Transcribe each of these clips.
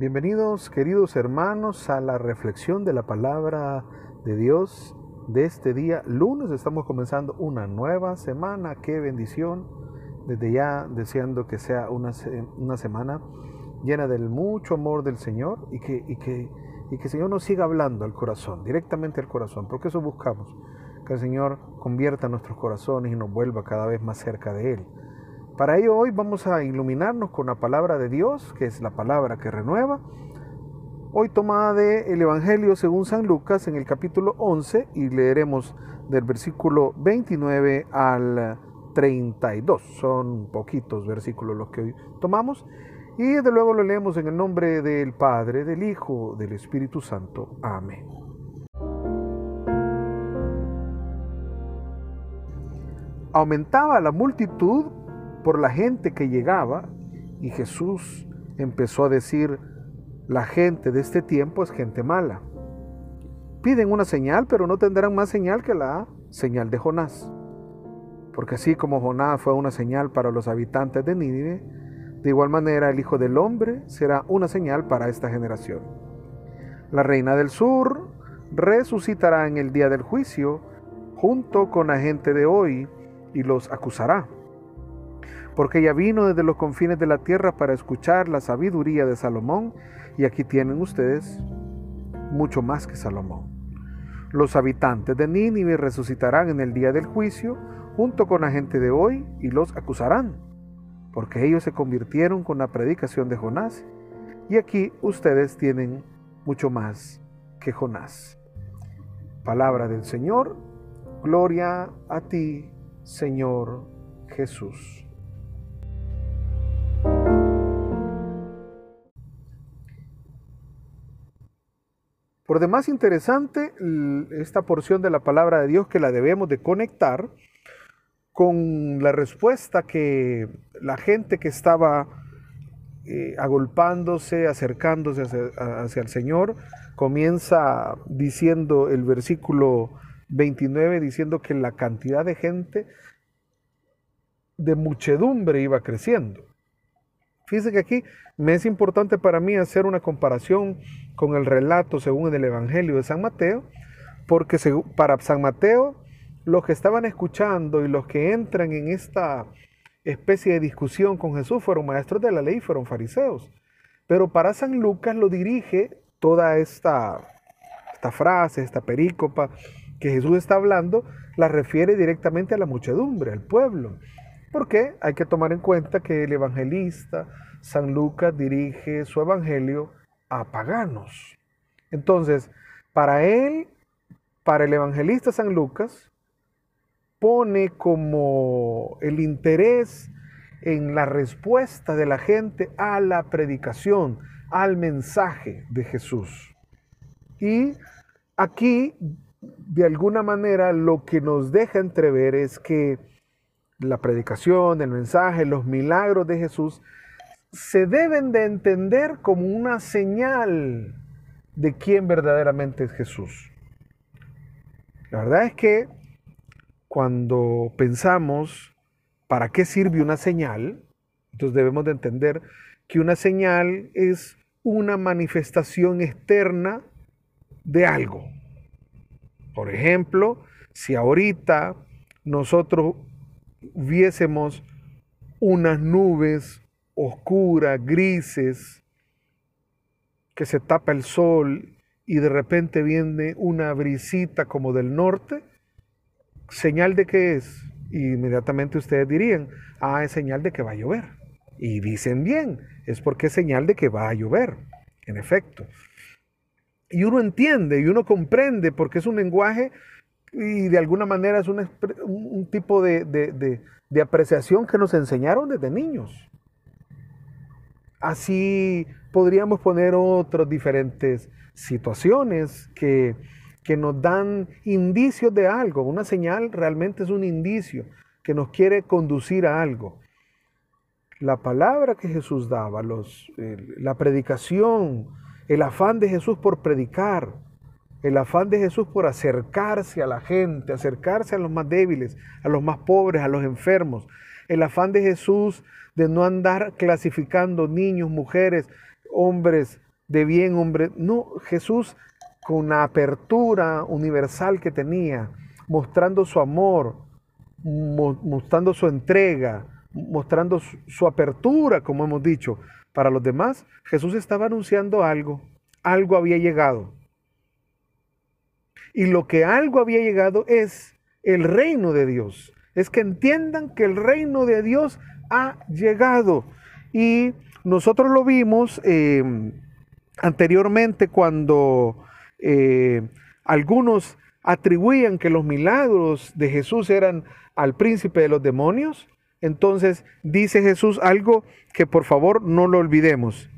Bienvenidos queridos hermanos a la reflexión de la palabra de Dios de este día. Lunes estamos comenzando una nueva semana. Qué bendición. Desde ya deseando que sea una, una semana llena del mucho amor del Señor y que, y, que, y que el Señor nos siga hablando al corazón, directamente al corazón, porque eso buscamos. Que el Señor convierta nuestros corazones y nos vuelva cada vez más cerca de Él. Para ello hoy vamos a iluminarnos con la palabra de Dios, que es la palabra que renueva. Hoy tomada del Evangelio según San Lucas en el capítulo 11 y leeremos del versículo 29 al 32. Son poquitos versículos los que hoy tomamos. Y desde luego lo leemos en el nombre del Padre, del Hijo, del Espíritu Santo. Amén. Aumentaba la multitud por la gente que llegaba y Jesús empezó a decir, la gente de este tiempo es gente mala. Piden una señal, pero no tendrán más señal que la señal de Jonás. Porque así como Jonás fue una señal para los habitantes de Nínive, de igual manera el Hijo del Hombre será una señal para esta generación. La reina del sur resucitará en el día del juicio junto con la gente de hoy y los acusará porque ella vino desde los confines de la tierra para escuchar la sabiduría de Salomón, y aquí tienen ustedes mucho más que Salomón. Los habitantes de Nínive resucitarán en el día del juicio junto con la gente de hoy y los acusarán, porque ellos se convirtieron con la predicación de Jonás, y aquí ustedes tienen mucho más que Jonás. Palabra del Señor, gloria a ti, Señor Jesús. Por demás interesante esta porción de la palabra de Dios que la debemos de conectar con la respuesta que la gente que estaba eh, agolpándose, acercándose hacia, el Señor, comienza diciendo el versículo 29, diciendo que la cantidad de gente de muchedumbre iba creciendo. Fíjense que aquí me es importante para mí hacer una comparación con el relato según el Evangelio de San Mateo, porque para San Mateo los que estaban escuchando y los que entran en esta especie de discusión con Jesús fueron maestros de la ley, fueron fariseos. Pero para San Lucas lo dirige toda esta, esta frase, esta perícopa que Jesús está hablando, la refiere directamente a la muchedumbre, al pueblo. Porque hay que tomar en cuenta que el evangelista San Lucas dirige su evangelio a paganos. Entonces, para él, para el evangelista San Lucas, pone como el interés en la respuesta de la gente a la predicación, al mensaje de Jesús. Y aquí, de alguna manera, lo que nos deja entrever es que la predicación, el mensaje, los milagros de Jesús se deben de entender como una señal de quién verdaderamente es Jesús. La verdad es que cuando pensamos para qué sirve una señal, entonces debemos de entender que una señal es una manifestación externa de algo. Por ejemplo, si ahorita nosotros viésemos unas nubes oscuras, grises, que se tapa el sol y de repente viene una brisita como del norte, señal de qué es. Y inmediatamente ustedes dirían, ah, es señal de que va a llover. Y dicen bien, es porque es señal de que va a llover, en efecto. Y uno entiende y uno comprende porque es un lenguaje y de alguna manera es un, tipo de, de, apreciación que nos enseñaron desde niños. Así podríamos poner otras diferentes situaciones que, que nos dan indicios de algo. Una señal realmente es un indicio que nos quiere conducir a algo. La palabra que Jesús daba, los, la predicación, el afán de Jesús por predicar, el afán de Jesús por acercarse a la gente, acercarse a los más débiles, a los más pobres, a los enfermos. El afán de Jesús de no andar clasificando niños, mujeres, hombres, de bien, hombre. No, Jesús con la apertura universal que tenía, mostrando su amor, mostrando su entrega, mostrando su apertura, como hemos dicho, para los demás, Jesús estaba anunciando algo, algo había llegado. Y lo que algo había llegado es el reino de Dios. Es que entiendan que el reino de Dios ha llegado. Y nosotros lo vimos eh, anteriormente cuando eh, algunos atribuían que los milagros de Jesús eran al príncipe de los demonios. Entonces dice Jesús algo que por favor no lo olvidemos.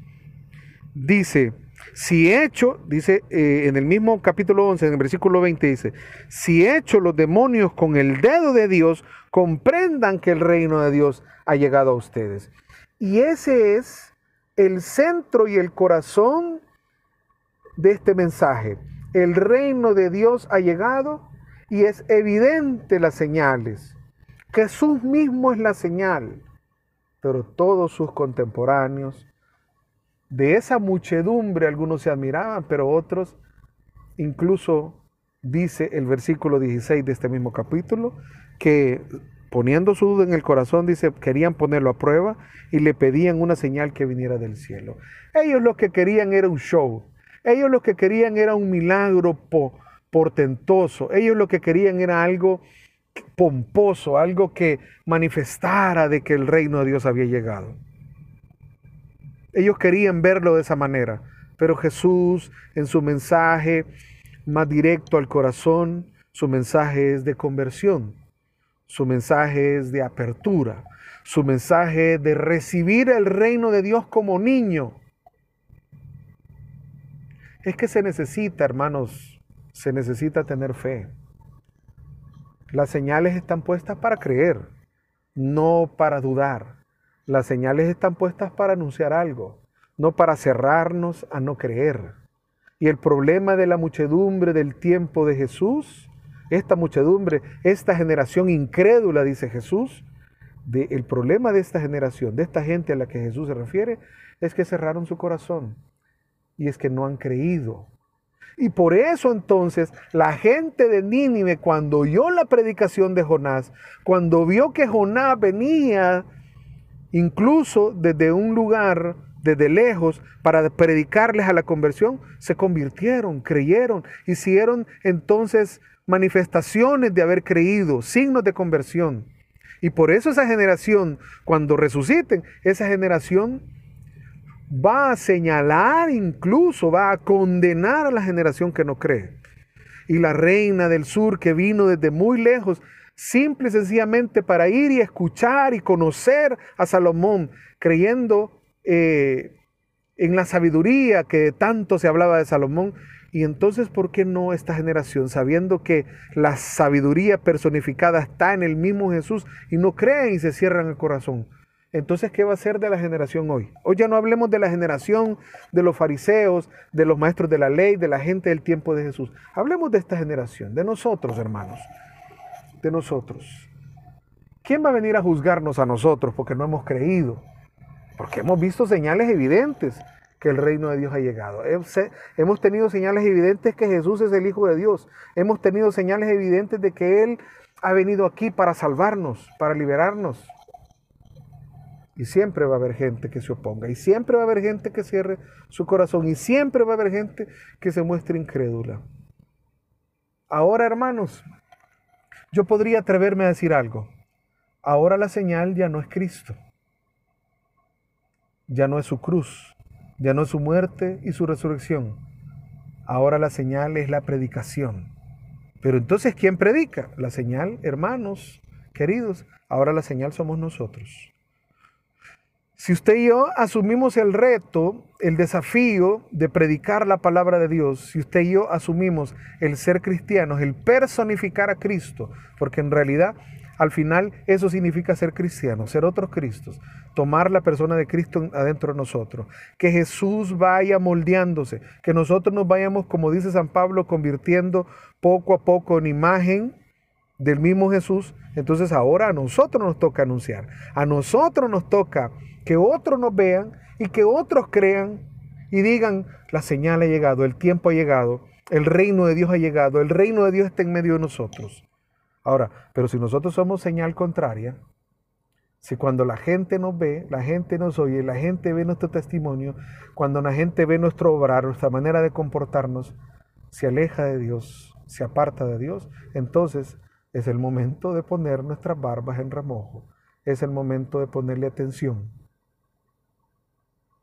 Dice, si he hecho, dice eh, en el mismo capítulo 11, en el versículo 20 dice, si he hecho los demonios con el dedo de Dios, comprendan que el reino de Dios ha llegado a ustedes. Y ese es el centro y el corazón de este mensaje. El reino de Dios ha llegado y es evidente las señales. Jesús mismo es la señal, pero todos sus contemporáneos, de esa muchedumbre algunos se admiraban, pero otros, incluso dice el versículo 16 de este mismo capítulo, que poniendo su duda en el corazón, dice, querían ponerlo a prueba y le pedían una señal que viniera del cielo. Ellos lo que querían era un show, ellos lo que querían era un milagro portentoso. Ellos lo que querían era algo pomposo, algo que manifestara de que el reino de Dios había llegado. Ellos querían verlo de esa manera, pero Jesús en su mensaje más directo al corazón, su mensaje es de conversión, su mensaje es de apertura, su mensaje de recibir el reino de Dios como niño es que se necesita, hermanos, se necesita tener fe. Las señales están puestas para creer, no para dudar. Las señales están puestas para anunciar algo, no para cerrarnos a no creer. Y el problema de la muchedumbre del tiempo de Jesús, esta muchedumbre, esta generación incrédula, dice Jesús, el problema de esta generación, de esta gente a la que Jesús se refiere, es que cerraron su corazón y es que no han creído. Y por eso entonces la gente de Nínive, cuando oyó la predicación de Jonás, cuando vio que Jonás venía incluso desde un lugar, desde lejos, para predicarles a la conversión, se convirtieron, creyeron, hicieron entonces manifestaciones de haber creído, signos de conversión. Y por eso esa generación, cuando resuciten, esa generación va a señalar incluso, va a condenar a la generación que no cree. Y la reina del sur que vino desde muy lejos, simple y sencillamente para ir y escuchar y conocer a Salomón, creyendo eh, en la sabiduría que tanto se hablaba de Salomón. Y entonces, ¿por qué no esta generación, sabiendo que la sabiduría personificada está en el mismo Jesús y no creen y se cierran el corazón? Entonces, ¿qué va a ser de la generación hoy? Hoy ya no hablemos de la generación de los fariseos, de los maestros de la ley, de la gente del tiempo de Jesús. Hablemos de esta generación, de nosotros, hermanos, de nosotros. ¿Quién va a venir a juzgarnos a nosotros porque no hemos creído? Porque hemos visto señales evidentes que el reino de Dios ha llegado. Hemos tenido señales evidentes que Jesús es el Hijo de Dios. Hemos tenido señales evidentes de que Él ha venido aquí para salvarnos, para liberarnos. Y siempre va a haber gente que se oponga. Y siempre va a haber gente que cierre su corazón. Y siempre va a haber gente que se muestre incrédula. Ahora, hermanos, yo podría atreverme a decir algo. Ahora la señal ya no es Cristo. Ya no es su cruz. Ya no es su muerte y su resurrección. Ahora la señal es la predicación. Pero entonces, ¿quién predica? La señal, hermanos, queridos, ahora la señal somos nosotros. Si usted y yo asumimos el reto, el desafío de predicar la palabra de Dios, si usted y yo asumimos el ser cristianos, el personificar a Cristo, porque en realidad al final eso significa ser cristianos, ser otros Cristos, tomar la persona de Cristo adentro de nosotros, que Jesús vaya moldeándose, que nosotros nos vayamos, como dice San Pablo, convirtiendo poco a poco en imagen del mismo Jesús, entonces ahora a nosotros nos toca anunciar, a nosotros nos toca que otros nos vean y que otros crean y digan, la señal ha llegado, el tiempo ha llegado, el reino de Dios ha llegado, el reino de Dios está en medio de nosotros. Ahora, pero si nosotros somos señal contraria, si cuando la gente nos ve, la gente nos oye, la gente ve nuestro testimonio, cuando la gente ve nuestro obrar, nuestra manera de comportarnos, se aleja de Dios, se aparta de Dios, entonces es el momento de poner nuestras barbas en remojo, es el momento de ponerle atención.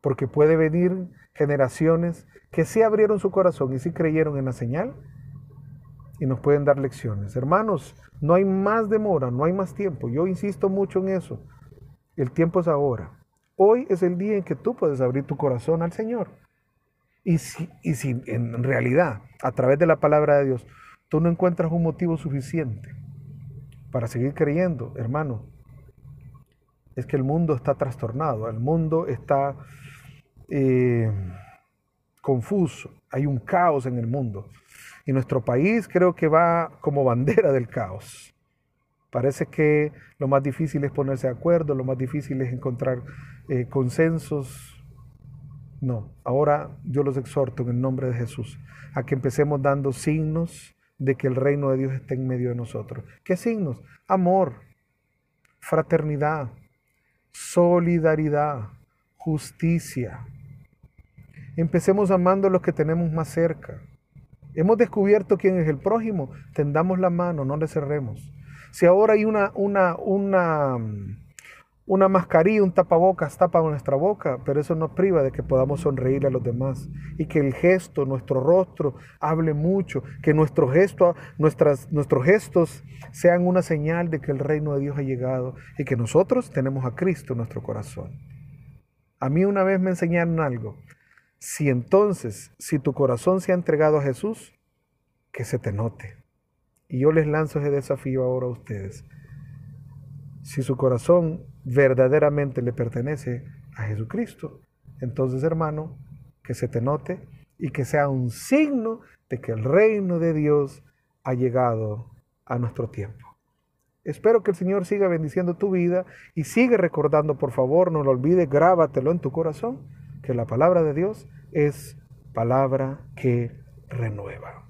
Porque puede venir generaciones que sí abrieron su corazón y sí creyeron en la señal y nos pueden dar lecciones. Hermanos, no hay más demora, no hay más tiempo. Yo insisto mucho en eso. El tiempo es ahora. Hoy es el día en que tú puedes abrir tu corazón al Señor. Y si, y si en realidad, a través de la palabra de Dios, tú no encuentras un motivo suficiente para seguir creyendo, hermano, es que el mundo está trastornado, el mundo está eh, confuso, hay un caos en el mundo. Y nuestro país creo que va como bandera del caos. Parece que lo más difícil es ponerse de acuerdo, lo más difícil es encontrar eh, consensos. No, ahora yo los exhorto en el nombre de Jesús a que empecemos dando signos de que el reino de Dios está en medio de nosotros. ¿Qué signos? Amor, fraternidad, solidaridad, justicia. Empecemos amando a los que tenemos más cerca. Hemos descubierto quién es el prójimo, tendamos la mano, no le cerremos. Si ahora hay una, una, una, una mascarilla, un tapabocas tapa nuestra boca, pero eso nos priva de que podamos sonreír a los demás y que el gesto, nuestro rostro, hable mucho, que nuestro gesto, nuestras, nuestros gestos sean una señal de que el reino de Dios ha llegado y que nosotros tenemos a Cristo en nuestro corazón. A mí una vez me enseñaron algo. Si entonces, si tu corazón se ha entregado a Jesús, que se te note. Y yo les lanzo ese desafío ahora a ustedes. Si su corazón verdaderamente le pertenece a Jesucristo, entonces hermano, que se te note y que sea un signo de que el reino de Dios ha llegado a nuestro tiempo. Espero que el Señor siga bendiciendo tu vida y sigue recordando, por favor, no lo olvides, grábatelo en tu corazón que la palabra de Dios es palabra que renueva.